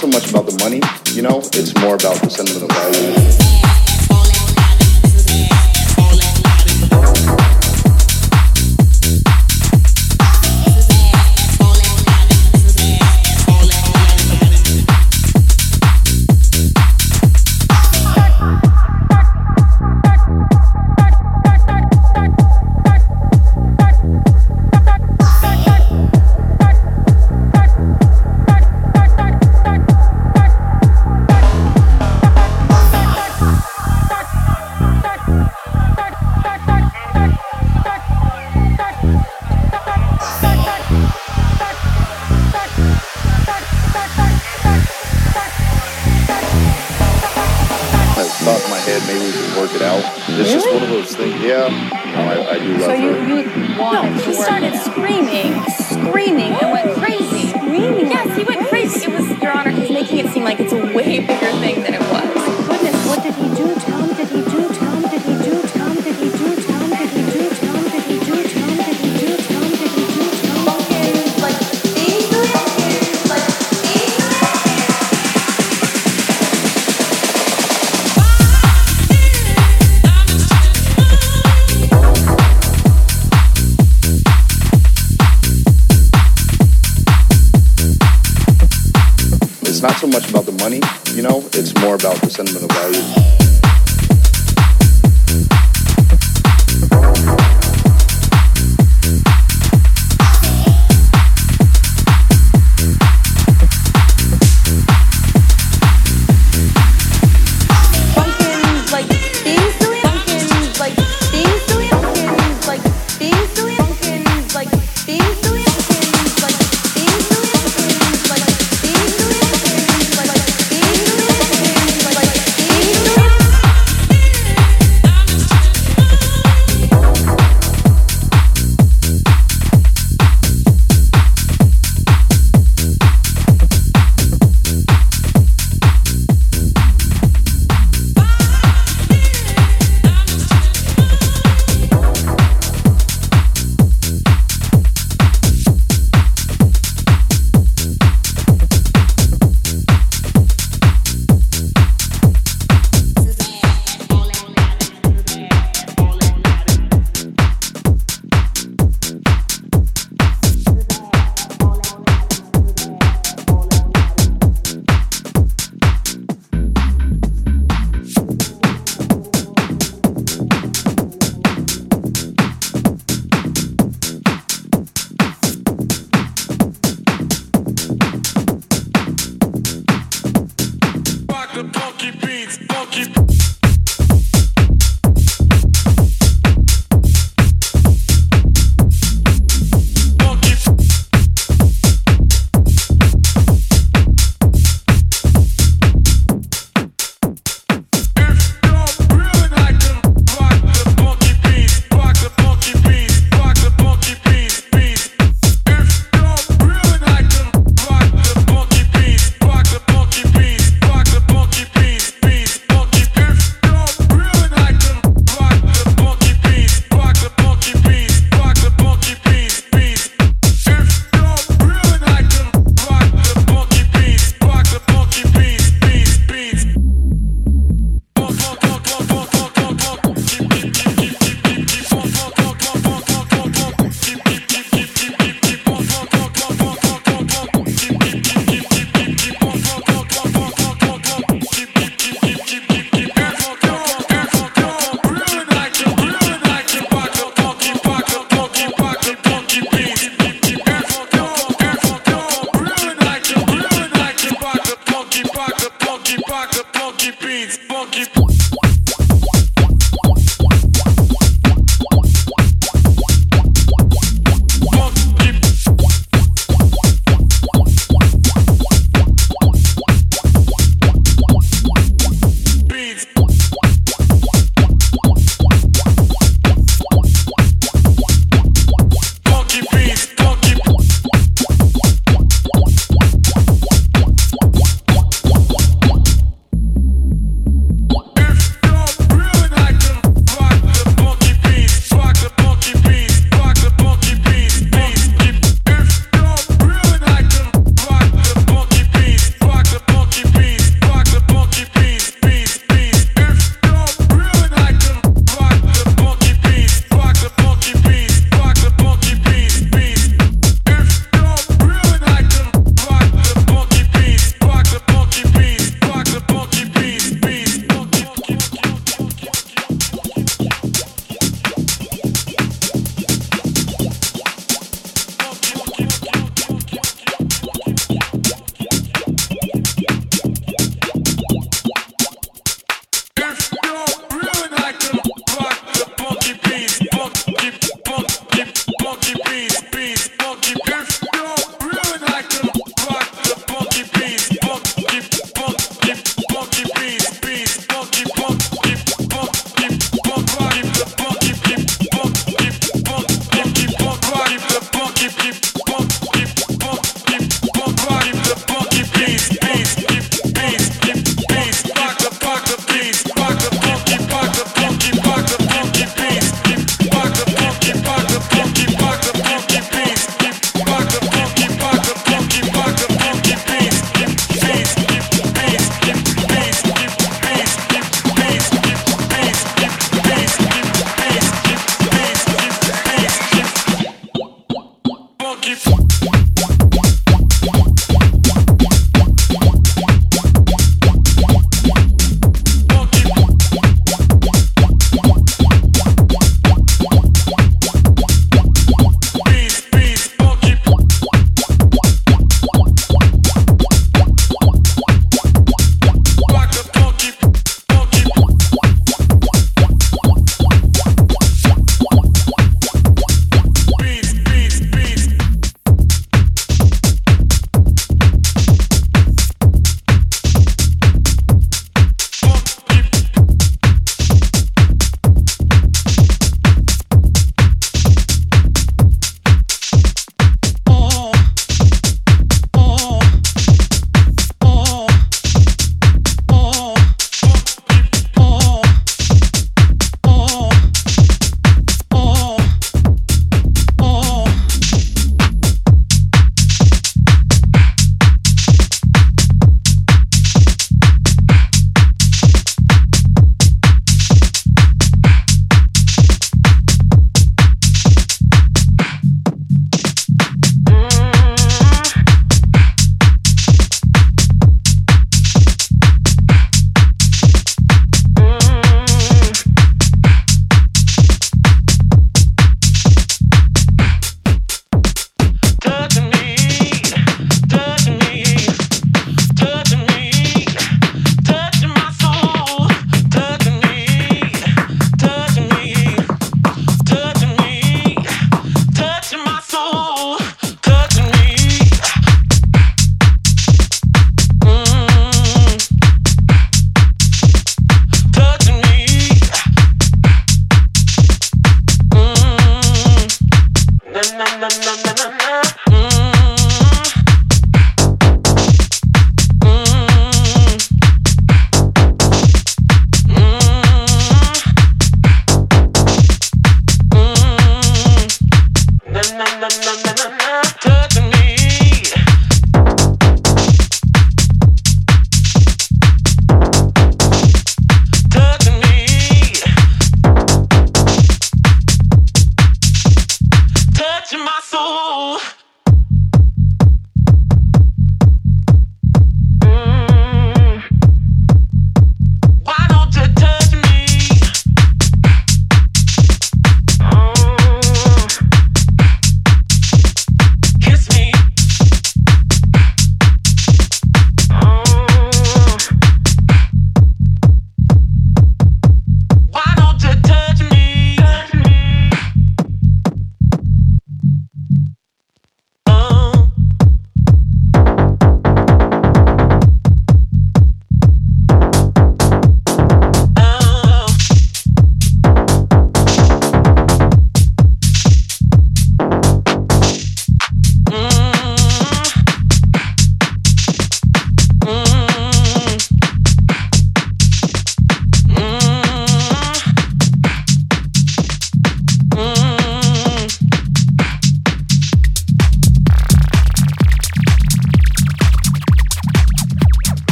so much about the money, you know, it's more about the sentiment of value. one of those things. Yeah, no, I, I do love so you, you want? No, he started screaming, screaming, and went crazy. Screaming? Yes, he went crazy. It was, Your Honor, he's making it seem like it's a way bigger thing than it was. about the sentiment of value.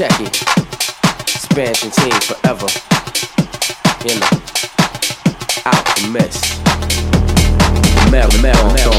Check it. Expansion team forever. You know. Alchemist. Mel, Mel, Mel,